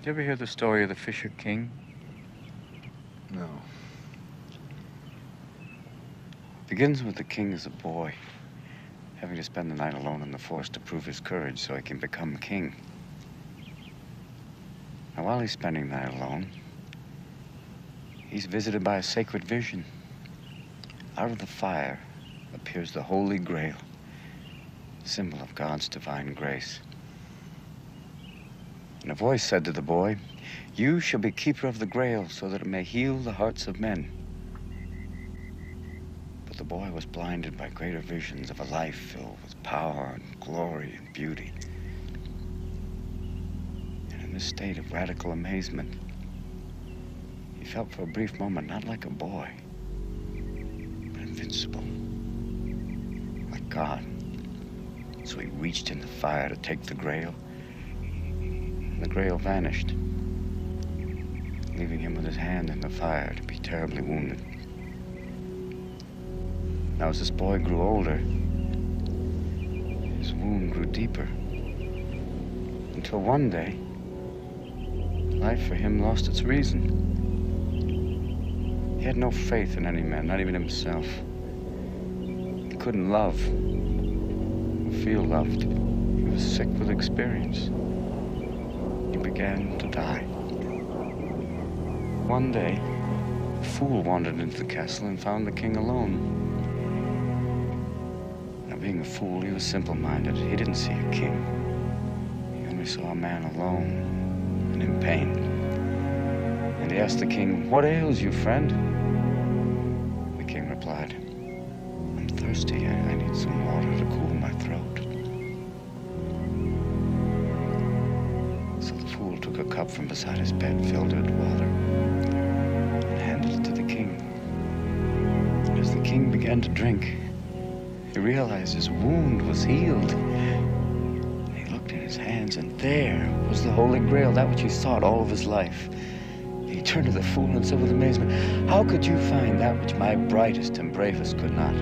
Did you ever hear the story of the Fisher King? No. It begins with the king as a boy, having to spend the night alone in the forest to prove his courage so he can become king. Now, while he's spending the night alone, he's visited by a sacred vision. Out of the fire appears the Holy Grail, symbol of God's divine grace. And a voice said to the boy, You shall be keeper of the Grail so that it may heal the hearts of men. But the boy was blinded by greater visions of a life filled with power and glory and beauty. And in this state of radical amazement, he felt for a brief moment not like a boy, but invincible, like God. So he reached in the fire to take the grail, the grail vanished, leaving him with his hand in the fire to be terribly wounded. Now, as this boy grew older, his wound grew deeper. Until one day, life for him lost its reason. He had no faith in any man, not even himself. He couldn't love or feel loved. He was sick with experience. Began to die. One day, a fool wandered into the castle and found the king alone. Now, being a fool, he was simple minded. He didn't see a king, he only saw a man alone and in pain. And he asked the king, What ails you, friend? The king replied, I'm thirsty. I need some water to cool my throat. A cup from beside his bed, filled it with water, and handed it to the king. As the king began to drink, he realized his wound was healed. He looked in his hands, and there was the Holy Grail, that which he sought all of his life. He turned to the fool and said with amazement, How could you find that which my brightest and bravest could not?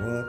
To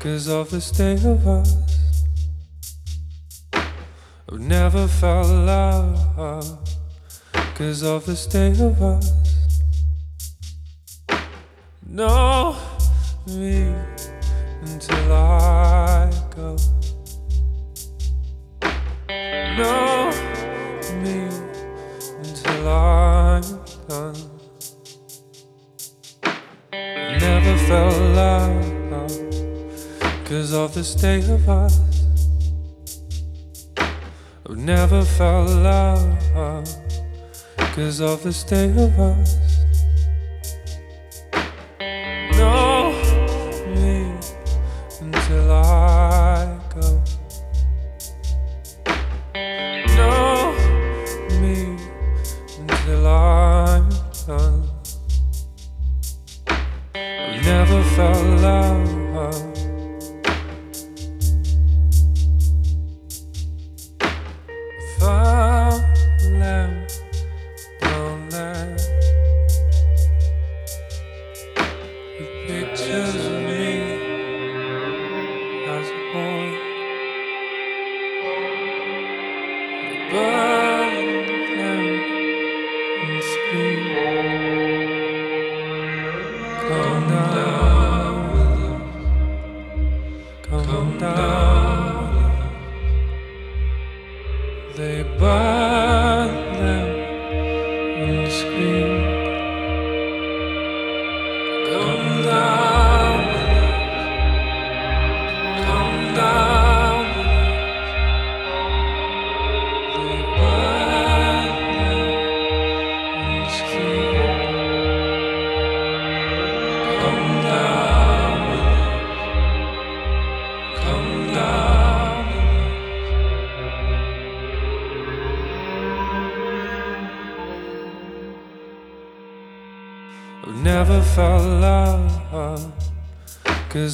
Cause of the state of us. I've never felt love. Cause of the state of us. of the stay of us.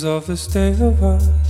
of the state of us.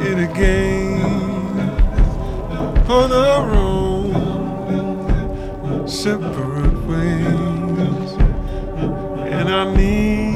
it again on our own separate ways, and I need.